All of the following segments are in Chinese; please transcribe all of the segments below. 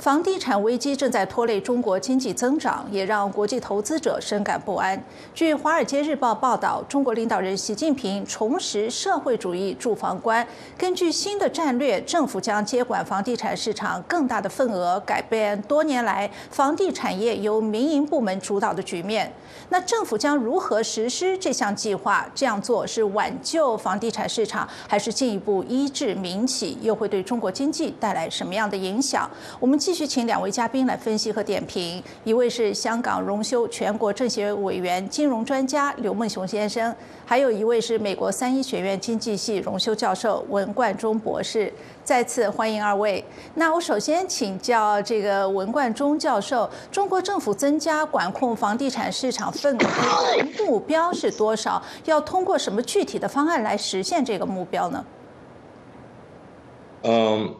房地产危机正在拖累中国经济增长，也让国际投资者深感不安。据《华尔街日报》报道，中国领导人习近平重拾社会主义住房观，根据新的战略，政府将接管房地产市场更大的份额，改变多年来房地产业由民营部门主导的局面。那政府将如何实施这项计划？这样做是挽救房地产市场，还是进一步医治民企？又会对中国经济带来什么样的影响？我们。继续请两位嘉宾来分析和点评，一位是香港荣休全国政协委员、金融专家刘梦雄先生，还有一位是美国三一学院经济系荣休教授文冠中博士。再次欢迎二位。那我首先请教这个文冠中教授：中国政府增加管控房地产市场份额目标是多少？要通过什么具体的方案来实现这个目标呢？嗯。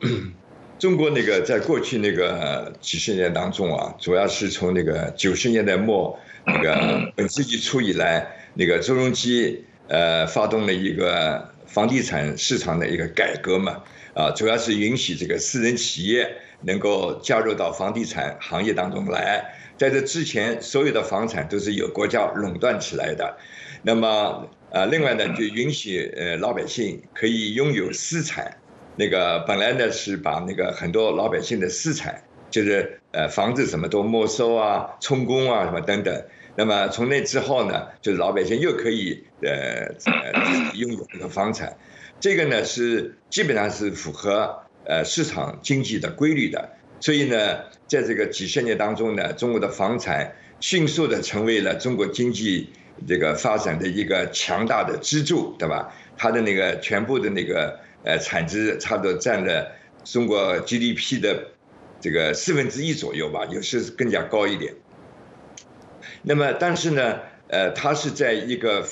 中国那个在过去那个几十年当中啊，主要是从那个九十年代末那个 本世纪初以来，那个周荣基呃发动了一个房地产市场的一个改革嘛，啊，主要是允许这个私人企业能够加入到房地产行业当中来，在这之前，所有的房产都是由国家垄断起来的，那么啊，另外呢，就允许呃老百姓可以拥有私产。那个本来呢是把那个很多老百姓的私产，就是呃房子什么都没收啊、充公啊什么等等。那么从那之后呢，就是老百姓又可以呃呃拥有这个房产，这个呢是基本上是符合呃市场经济的规律的。所以呢，在这个几十年当中呢，中国的房产迅速的成为了中国经济这个发展的一个强大的支柱，对吧？它的那个全部的那个。呃，产值差不多占了中国 GDP 的这个四分之一左右吧，有时更加高一点。那么，但是呢，呃，它是在一个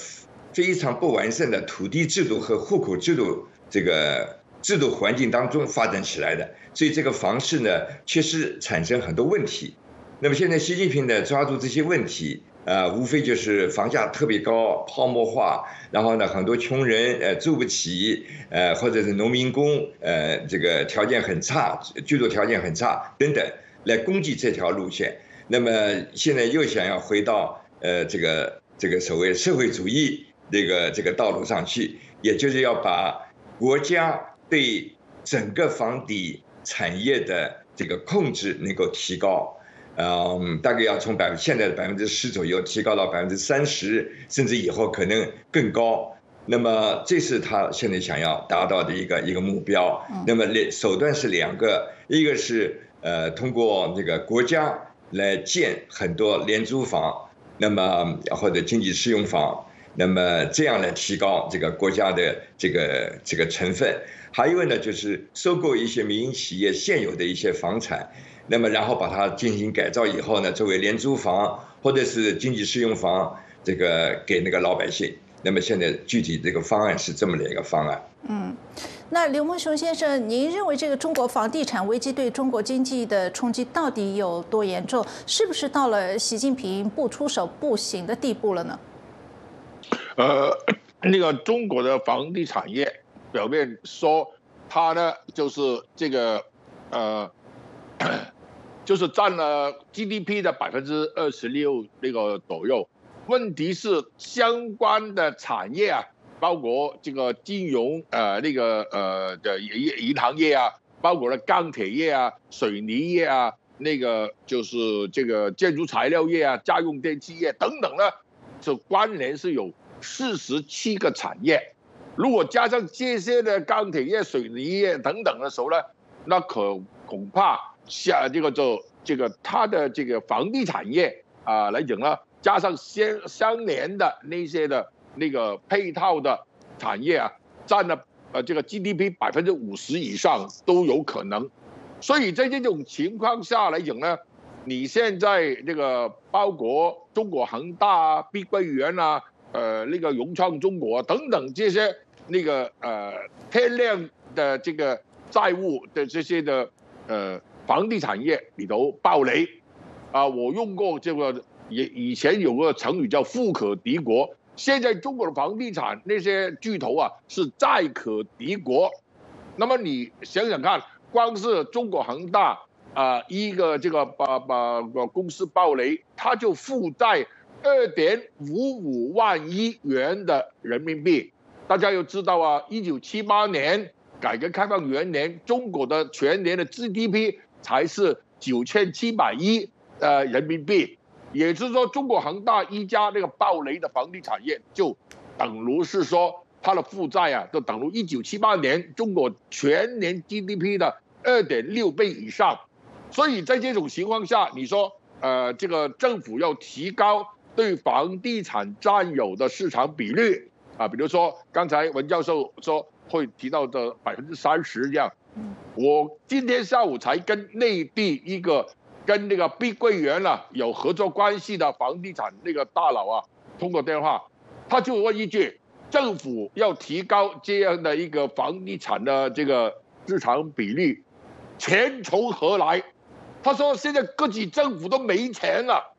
非常不完善的土地制度和户口制度这个制度环境当中发展起来的，所以这个房市呢，确实产生很多问题。那么现在习近平呢，抓住这些问题。呃，无非就是房价特别高、泡沫化，然后呢，很多穷人呃住不起，呃，或者是农民工呃这个条件很差，居住条件很差等等，来攻击这条路线。那么现在又想要回到呃这个这个所谓社会主义这个这个道路上去，也就是要把国家对整个房地产业的这个控制能够提高。嗯，大概要从百分现在的百分之十左右提高到百分之三十，甚至以后可能更高。那么这是他现在想要达到的一个一个目标。那么两手段是两个，一个是呃通过那个国家来建很多廉租房，那么或者经济适用房，那么这样来提高这个国家的这个这个成分。还有呢，就是收购一些民营企业现有的一些房产。那么，然后把它进行改造以后呢，作为廉租房或者是经济适用房，这个给那个老百姓。那么现在具体这个方案是这么的一个方案。嗯，那刘梦雄先生，您认为这个中国房地产危机对中国经济的冲击到底有多严重？是不是到了习近平不出手不行的地步了呢？呃，那个中国的房地产业表面说它呢就是这个呃。就是占了 GDP 的百分之二十六那个左右，问题是相关的产业啊，包括这个金融呃那个呃的银银行业啊，包括了钢铁业啊、水泥业啊，那个就是这个建筑材料业啊、家用电器业等等呢，这关联是有四十七个产业，如果加上这些的钢铁业、水泥业等等的时候呢，那可恐怕。下这个就这个它的这个房地产业啊来讲呢，加上相相连的那些的那个配套的产业啊，占了呃这个 GDP 百分之五十以上都有可能。所以在这种情况下来讲呢，你现在这个包括中国恒大啊、碧桂园啊、呃那个融创中国等等这些那个呃天量的这个债务的这些的呃。房地产业里头暴雷，啊，我用过这个，以以前有个成语叫富可敌国，现在中国的房地产那些巨头啊是债可敌国，那么你想想看，光是中国恒大啊一个这个把把公司暴雷，他就负债二点五五万亿元的人民币。大家要知道啊，一九七八年改革开放元年，中国的全年的 GDP 才是九千七百亿呃人民币，也就是说，中国恒大一家那个暴雷的房地产业，就等于是说它的负债啊，就等于一九七八年中国全年 GDP 的二点六倍以上。所以在这种情况下，你说呃，这个政府要提高对房地产占有的市场比率。啊，比如说刚才文教授说会提到的百分之三十这样，我今天下午才跟内地一个跟那个碧桂园啊有合作关系的房地产那个大佬啊通过电话，他就问一句：政府要提高这样的一个房地产的这个市场比率，钱从何来？他说现在各级政府都没钱了，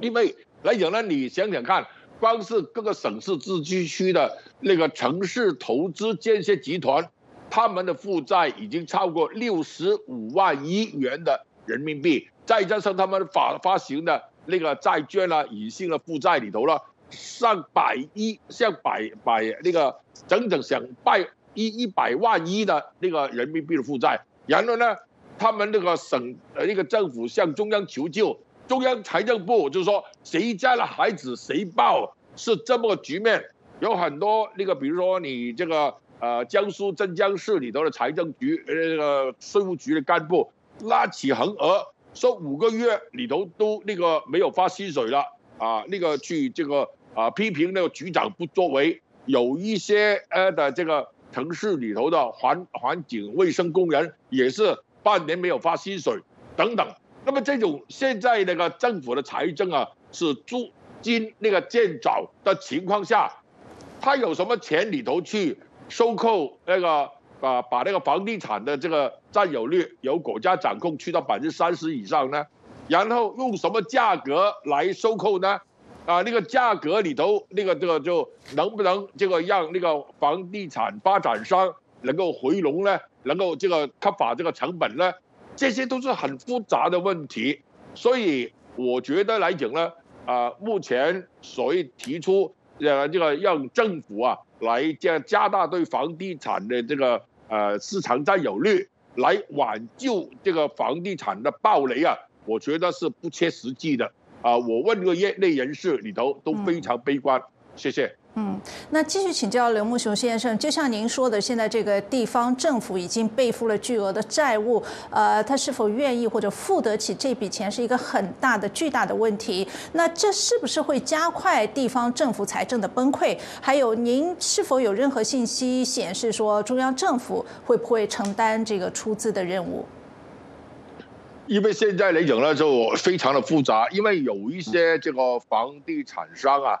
因为来讲呢，你想想看。光是各个省市自治区的那个城市投资建设集团，他们的负债已经超过六十五万亿元的人民币，再加上他们发发行的那个债券啊，隐性的负债里头了上百亿，像百百那个整整上百一一百万亿的那个人民币的负债，然后呢，他们那个省呃那个政府向中央求救。中央财政部就说，谁家的孩子谁抱，是这么个局面。有很多那个，比如说你这个呃，江苏镇江市里头的财政局那个税务局的干部拉起横额，说五个月里头都那个没有发薪水了啊，那个去这个啊批评那个局长不作为。有一些呃的这个城市里头的环环境卫生工人也是半年没有发薪水等等。那么这种现在那个政府的财政啊是资金那个渐早的情况下，他有什么钱里头去收购那个啊把那个房地产的这个占有率由国家掌控去到百分之三十以上呢？然后用什么价格来收购呢？啊那个价格里头那个这个就能不能这个让那个房地产发展商能够回笼呢？能够这个克法这个成本呢？这些都是很复杂的问题，所以我觉得来讲呢，啊，目前所谓提出呃这个让政府啊来加加大对房地产的这个呃市场占有率，来挽救这个房地产的暴雷啊，我觉得是不切实际的啊。我问过业内人士里头都非常悲观，谢谢。嗯，那继续请教刘木雄先生，就像您说的，现在这个地方政府已经背负了巨额的债务，呃，他是否愿意或者付得起这笔钱，是一个很大的、巨大的问题。那这是不是会加快地方政府财政的崩溃？还有，您是否有任何信息显示说，中央政府会不会承担这个出资的任务？因为现在来讲呢，就非常的复杂，因为有一些这个房地产商啊。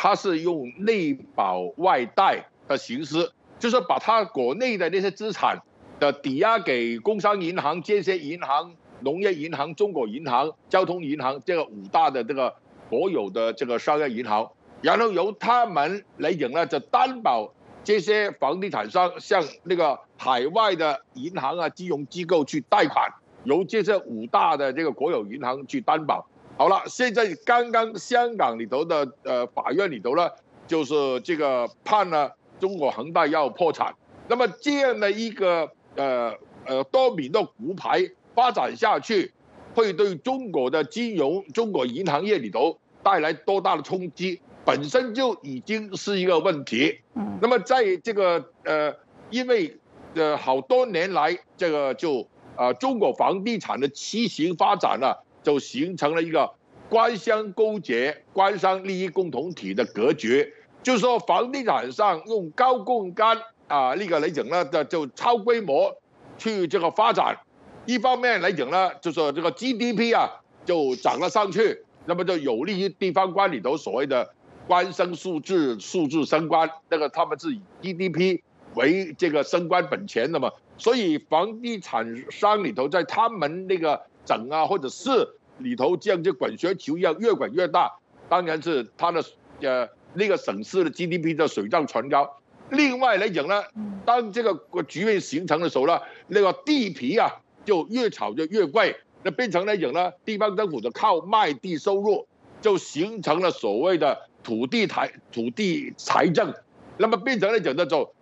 他是用内保外贷的形式，就是把他国内的那些资产的抵押给工商银行、建设银行、农业银行、中国银行、交通银行这个五大的这个国有的这个商业银行，然后由他们来讲呢，就担保这些房地产商向那个海外的银行啊、金融机构去贷款，由这些五大的这个国有银行去担保。好了，现在刚刚香港里头的呃法院里头呢，就是这个判了中国恒大要破产。那么这样的一个呃呃多米诺骨牌发展下去，会对中国的金融、中国银行业里头带来多大的冲击？本身就已经是一个问题。嗯。那么在这个呃，因为呃好多年来这个就啊中国房地产的畸形发展了。就形成了一个官商勾结、官商利益共同体的格局，就是说房地产上用高杠杆啊，那个来讲呢，这就超规模去这个发展。一方面来讲呢，就是这个 GDP 啊就涨了上去，那么就有利于地方官里头所谓的官升数字、数字升官，那个他们是以 GDP 为这个升官本钱的嘛，所以房地产商里头在他们那个整啊，或者是里头像这滚雪球一样越滚越大，当然是它的呃那个省市的 GDP 的水涨船高。另外来讲呢，当这个局面形成的时候呢，那个地皮啊就越炒就越贵，那变成来讲呢，地方政府的靠卖地收入，就形成了所谓的土地财土地财政，那么变成来讲呢，就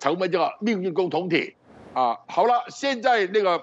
成为这个命运共同体啊。好了，现在那个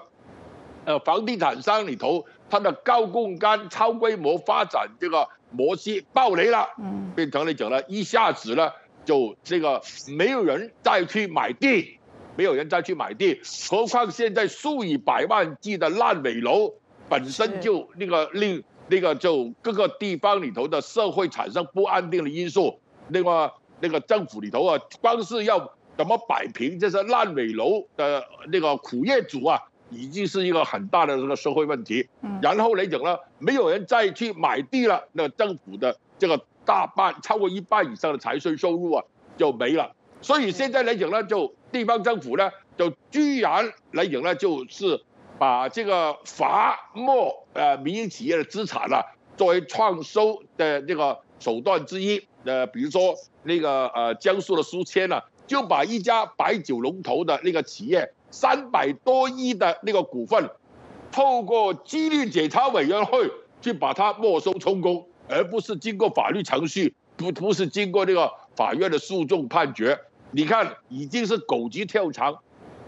呃房地产商里头，它的高杠杆、超规模发展这个模式爆雷了，嗯，变成来讲呢，一下子呢就这个没有人再去买地。没有人再去买地，何况现在数以百万计的烂尾楼，本身就那个令那个就各个地方里头的社会产生不安定的因素。那么那个政府里头啊，光是要怎么摆平这些烂尾楼的那个苦业主啊，已经是一个很大的这个社会问题。然后来讲呢，没有人再去买地了，那政府的这个大半超过一半以上的财税收入啊就没了。所以现在来讲呢，就地方政府呢，就居然来讲呢，就是把这个罚没呃民营企业的资产了，作为创收的这个手段之一。呃，比如说那个呃江苏的书签呢，就把一家白酒龙头的那个企业三百多亿的那个股份，透过纪律检查委员会去把它没收充公，而不是经过法律程序，不不是经过那个法院的诉讼判决。你看，已经是狗急跳墙，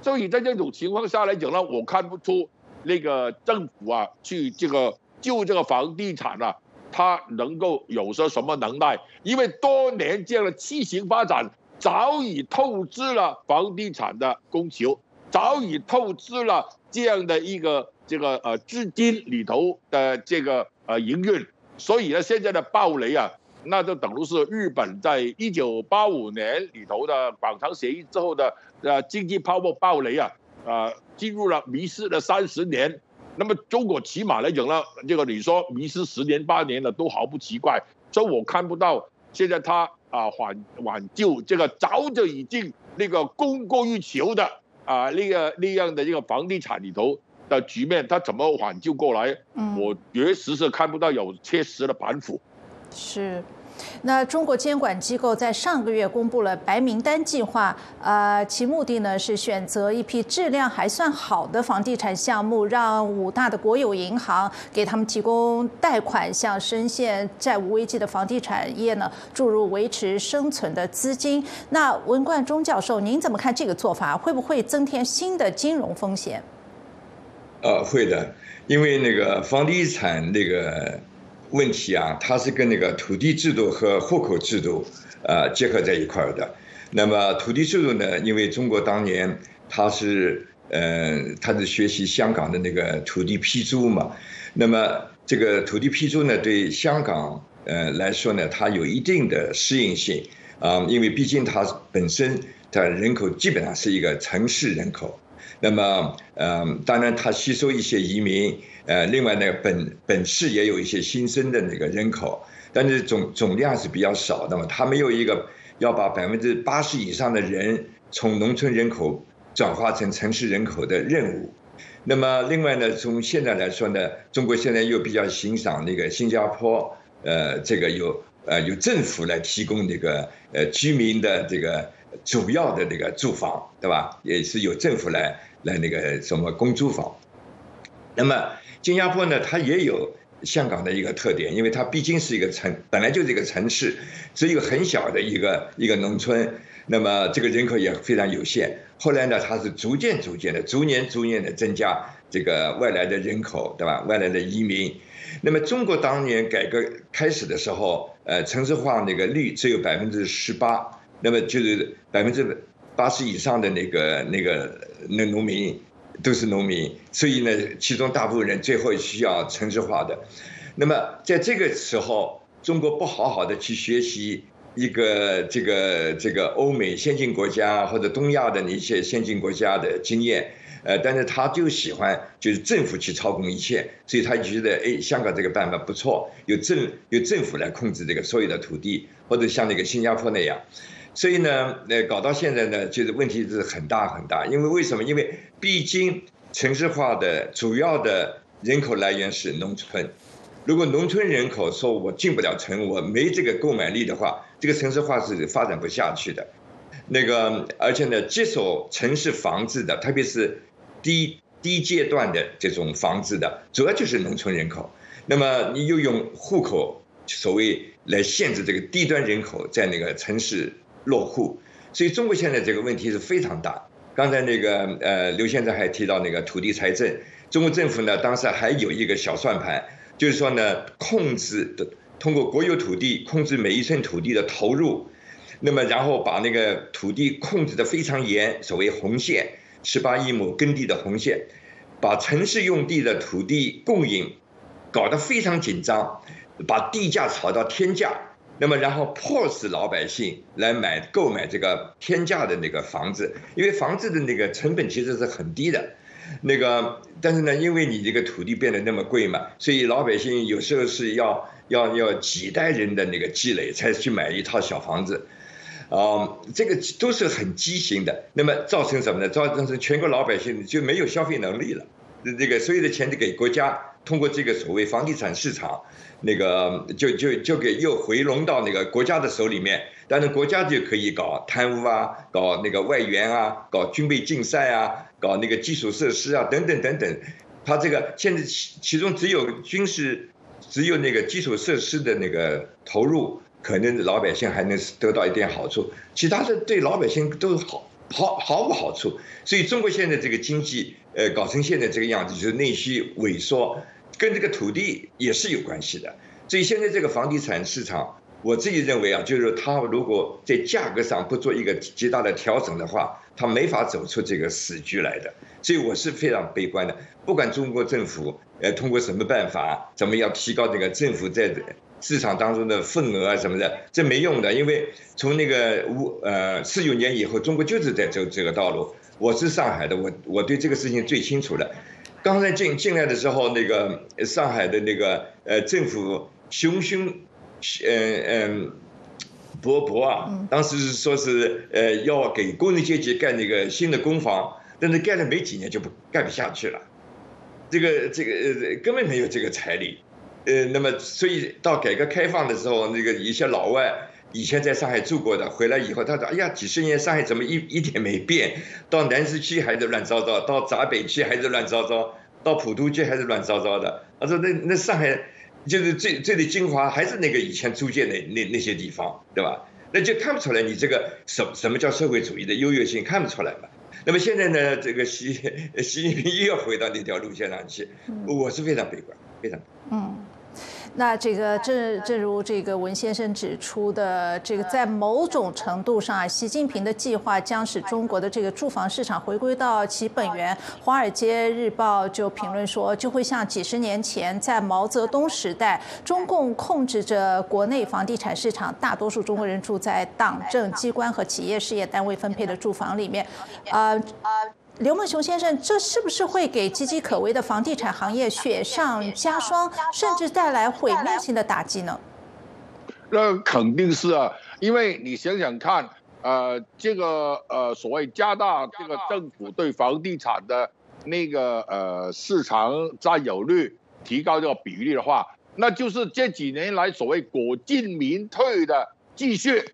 所以在这种情况下来讲呢，我看不出那个政府啊，去这个救这个房地产啊，它能够有些什么能耐？因为多年这样的畸形发展，早已透支了房地产的供求，早已透支了这样的一个这个呃资金里头的这个呃营运，所以呢，现在的暴雷啊。那就等于是日本在一九八五年里头的广场协议之后的呃经济泡沫暴雷啊，啊进入了迷失了三十年。那么中国起码来讲呢，这个你说迷失十年八年的都毫不奇怪。所以我看不到现在他啊挽挽救这个早就已经那个供过于求的啊呢个那样的一个房地产里头的局面，他怎么挽救过来？我确实是看不到有切实的板斧。是，那中国监管机构在上个月公布了白名单计划，呃，其目的呢是选择一批质量还算好的房地产项目，让五大的国有银行给他们提供贷款，向深陷债务危机的房地产业呢注入维持生存的资金。那文冠中教授，您怎么看这个做法？会不会增添新的金融风险？呃，会的，因为那个房地产那个。问题啊，它是跟那个土地制度和户口制度，呃，结合在一块儿的。那么土地制度呢，因为中国当年它是，呃，它是学习香港的那个土地批租嘛。那么这个土地批租呢，对香港呃来说呢，它有一定的适应性啊，因为毕竟它本身它人口基本上是一个城市人口。那么，嗯，当然它吸收一些移民。呃，另外呢，本本市也有一些新生的那个人口，但是总总量是比较少的嘛。它没有一个要把百分之八十以上的人从农村人口转化成城市人口的任务。那么，另外呢，从现在来说呢，中国现在又比较欣赏那个新加坡，呃，这个有呃有政府来提供那个呃居民的这个主要的那个住房，对吧？也是由政府来来那个什么公租房。那么。新加坡呢，它也有香港的一个特点，因为它毕竟是一个城，本来就是一个城市，只有很小的一个一个农村，那么这个人口也非常有限。后来呢，它是逐渐逐渐的、逐年逐年的增加这个外来的人口，对吧？外来的移民。那么中国当年改革开始的时候，呃，城市化那个率只有百分之十八，那么就是百分之八十以上的那个那个那农民。都是农民，所以呢，其中大部分人最后需要城市化的。那么在这个时候，中国不好好的去学习一个这个这个欧美先进国家或者东亚的那些先进国家的经验，呃，但是他就喜欢就是政府去操控一切，所以他觉得哎，香港这个办法不错，由政由政府来控制这个所有的土地，或者像那个新加坡那样。所以呢，呃，搞到现在呢，就是问题是很大很大。因为为什么？因为毕竟城市化的主要的人口来源是农村。如果农村人口说我进不了城，我没这个购买力的话，这个城市化是发展不下去的。那个，而且呢，接手城市房子的，特别是低低阶段的这种房子的，主要就是农村人口。那么你又用户口所谓来限制这个低端人口在那个城市落户，所以中国现在这个问题是非常大。刚才那个呃刘先生还提到那个土地财政，中国政府呢当时还有一个小算盘，就是说呢控制的通过国有土地控制每一寸土地的投入，那么然后把那个土地控制的非常严，所谓红线。十八亿亩耕地的红线，把城市用地的土地供应搞得非常紧张，把地价炒到天价，那么然后迫使老百姓来买购买这个天价的那个房子，因为房子的那个成本其实是很低的，那个但是呢，因为你这个土地变得那么贵嘛，所以老百姓有时候是要要要几代人的那个积累才去买一套小房子。啊，这个都是很畸形的，那么造成什么呢？造成全国老百姓就没有消费能力了，这个所有的钱都给国家通过这个所谓房地产市场，那个就就就给又回笼到那个国家的手里面，但是国家就可以搞贪污啊，搞那个外援啊，搞军备竞赛啊，搞那个基础设施啊，等等等等，他这个现在其其中只有军事，只有那个基础设施的那个投入。可能老百姓还能得到一点好处，其他的对老百姓都好毫毫无好处。所以中国现在这个经济，呃，搞成现在这个样子，就是内需萎缩，跟这个土地也是有关系的。所以现在这个房地产市场，我自己认为啊，就是它如果在价格上不做一个极大的调整的话，它没法走出这个死局来的。所以我是非常悲观的。不管中国政府呃通过什么办法，怎么样提高这个政府在。市场当中的份额啊什么的，这没用的，因为从那个五呃四九年以后，中国就是在走这个道路。我是上海的，我我对这个事情最清楚的。刚才进进来的时候，那个上海的那个呃政府熊熊，嗯嗯，勃勃啊，当时是说是呃要给工人阶级盖那个新的公房，但是盖了没几年就不盖不下去了，这个这个呃根本没有这个财力。呃，那么所以到改革开放的时候，那个一些老外以前在上海住过的，回来以后他说：“哎呀，几十年上海怎么一一点没变？到南市区还是乱糟糟，到闸北区还是乱糟糟，到普陀区还是乱糟糟的。”他说：“那那上海就是最最的精华，还是那个以前租界那那那些地方，对吧？那就看不出来你这个什什么叫社会主义的优越性，看不出来嘛。那么现在呢，这个习习近平又要回到那条路线上去，我是非常悲观，非常嗯。”那这个正正如这个文先生指出的，这个在某种程度上啊，习近平的计划将使中国的这个住房市场回归到其本源。《华尔街日报》就评论说，就会像几十年前在毛泽东时代，中共控制着国内房地产市场，大多数中国人住在党政机关和企业事业单位分配的住房里面，啊啊。刘梦雄先生，这是不是会给岌岌可危的房地产行业雪上加霜，甚至带来毁灭性的打击呢？那肯定是啊，因为你想想看，呃，这个呃所谓加大这个政府对房地产的那个呃市场占有率，提高这个比例的话，那就是这几年来所谓国进民退的继续。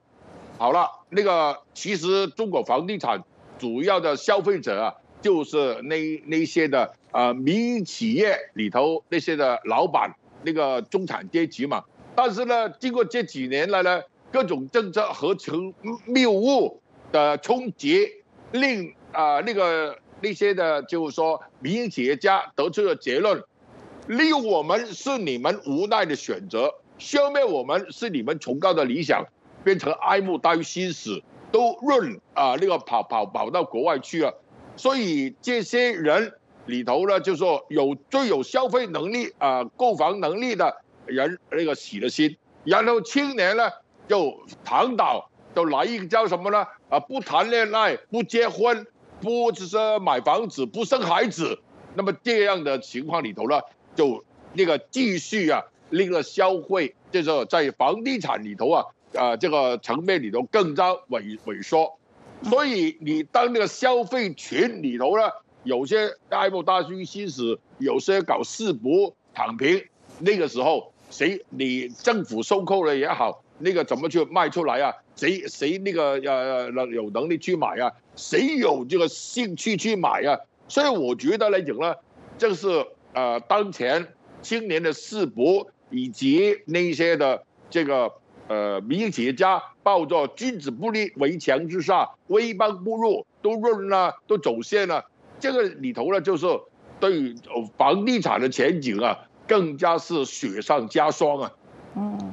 好了，那个其实中国房地产。主要的消费者啊，就是那那些的呃民营企业里头那些的老板，那个中产阶级嘛。但是呢，经过这几年来呢，各种政策合成谬误的冲击，令啊那个那些的，就是说民营企业家得出的结论：利用我们是你们无奈的选择，消灭我们是你们崇高的理想，变成哀慕大于心死。都润啊，那个跑跑跑到国外去了，所以这些人里头呢，就说有最有消费能力啊、购房能力的人，那个死了心，然后青年呢就躺倒，就来一个叫什么呢？啊，不谈恋爱，不结婚，不就是买房子，不生孩子，那么这样的情况里头呢，就那个继续啊，那个消费，就是在房地产里头啊。啊，这个层面里头更加萎萎缩，所以你当那个消费群里头呢，有些爱慕大于心死，有些搞四不躺平，那个时候谁你政府收购了也好，那个怎么去卖出来啊？谁谁那个呃有能力去买啊？谁有这个兴趣去买啊？所以我觉得来讲呢，这是呃当前青年的世博以及那些的这个呃民营企业家抱着君子不立围墙之下，威邦不入，都润了，都走线了。这个里头呢，就是对房地产的前景啊，更加是雪上加霜啊。嗯。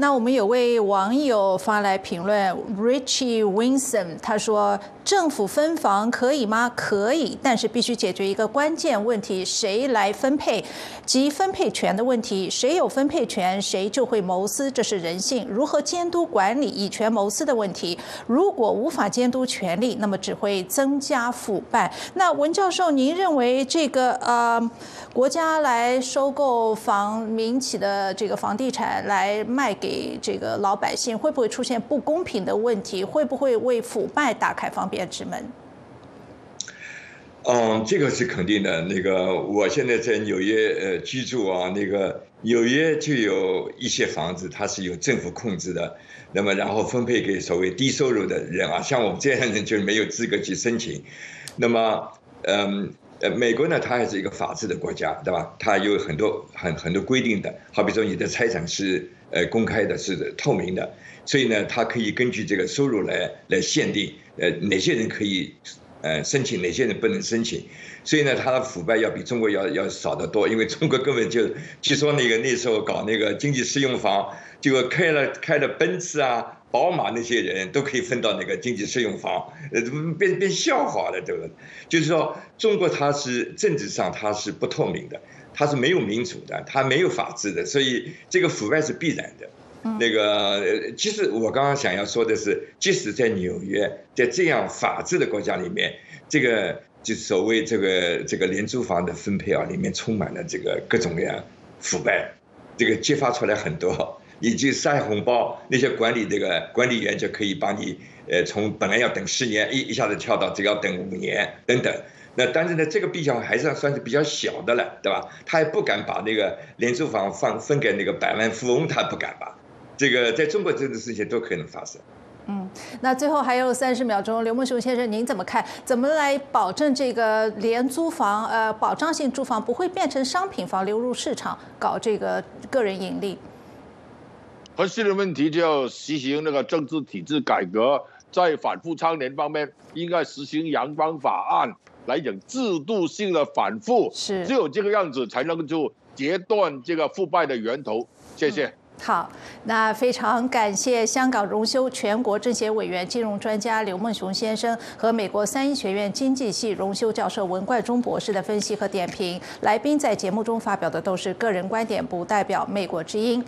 那我们有位网友发来评论，Richie Winson，他说：“政府分房可以吗？可以，但是必须解决一个关键问题：谁来分配及分配权的问题。谁有分配权，谁就会谋私，这是人性。如何监督管理以权谋私的问题？如果无法监督权力，那么只会增加腐败。那文教授，您认为这个呃，国家来收购房民企的这个房地产来卖给？”给这个老百姓会不会出现不公平的问题？会不会为腐败打开方便之门？嗯，这个是肯定的。那个，我现在在纽约呃居住啊，那个纽约就有一些房子，它是由政府控制的，那么然后分配给所谓低收入的人啊，像我们这样的人就没有资格去申请。那么，嗯。呃，美国呢，它还是一个法治的国家，对吧？它有很多很很多规定的，好比说你的财产是呃公开的，是透明的，所以呢，他可以根据这个收入来来限定，呃，哪些人可以呃申请，哪些人不能申请，所以呢，他的腐败要比中国要要少得多，因为中国根本就据说那个那时候搞那个经济适用房，就开了开了奔驰啊。宝马那些人都可以分到那个经济适用房，呃，变变笑话了，对吧？就是说，中国它是政治上它是不透明的，它是没有民主的，它没有法治的，所以这个腐败是必然的。那个，其实我刚刚想要说的是，即使在纽约，在这样法治的国家里面，这个就所谓这个这个廉租房的分配啊，里面充满了这个各种各样腐败，这个揭发出来很多。以及塞红包，那些管理这个管理员就可以帮你，呃，从本来要等十年，一一下子跳到只要等五年等等。那但是呢，这个比较还是算是比较小的了，对吧？他也不敢把那个廉租房放分给那个百万富翁，他不敢吧？这个在中国这种事情都可能发生。嗯，那最后还有三十秒钟，刘梦雄先生，您怎么看？怎么来保证这个廉租房，呃，保障性住房不会变成商品房流入市场，搞这个个人盈利？核心的问题就要实行那个政治体制改革，在反复倡廉方面，应该实行阳光法案来讲制度性的反复，是只有这个样子才能就截断这个腐败的源头。谢谢。好，那非常感谢香港荣休全国政协委员、金融专家刘梦雄先生和美国三一学院经济系荣休教授文冠中博士的分析和点评。来宾在节目中发表的都是个人观点，不代表美国之音。